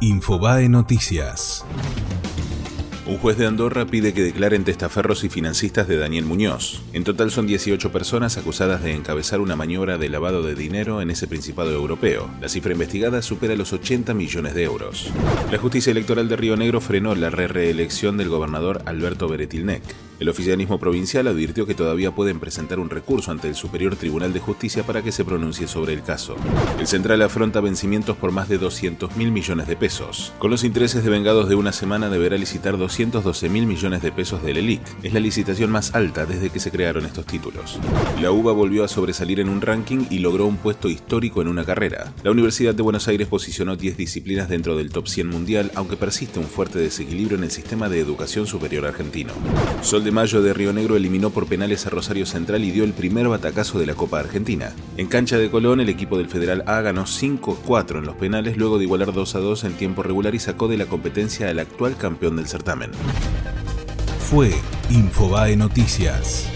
Infobae Noticias. Un juez de Andorra pide que declaren testaferros y financistas de Daniel Muñoz. En total son 18 personas acusadas de encabezar una maniobra de lavado de dinero en ese principado europeo. La cifra investigada supera los 80 millones de euros. La justicia electoral de Río Negro frenó la reelección del gobernador Alberto Beretilnec. El oficialismo provincial advirtió que todavía pueden presentar un recurso ante el Superior Tribunal de Justicia para que se pronuncie sobre el caso. El central afronta vencimientos por más de 200 mil millones de pesos. Con los intereses devengados de una semana deberá licitar 212 mil millones de pesos del ELIC. Es la licitación más alta desde que se crearon estos títulos. La UBA volvió a sobresalir en un ranking y logró un puesto histórico en una carrera. La Universidad de Buenos Aires posicionó 10 disciplinas dentro del top 100 mundial, aunque persiste un fuerte desequilibrio en el sistema de educación superior argentino. Sol Mayo de Río Negro eliminó por penales a Rosario Central y dio el primer batacazo de la Copa Argentina. En cancha de Colón, el equipo del Federal A ganó 5-4 en los penales luego de igualar 2-2 en tiempo regular y sacó de la competencia al actual campeón del certamen. Fue Infobae Noticias.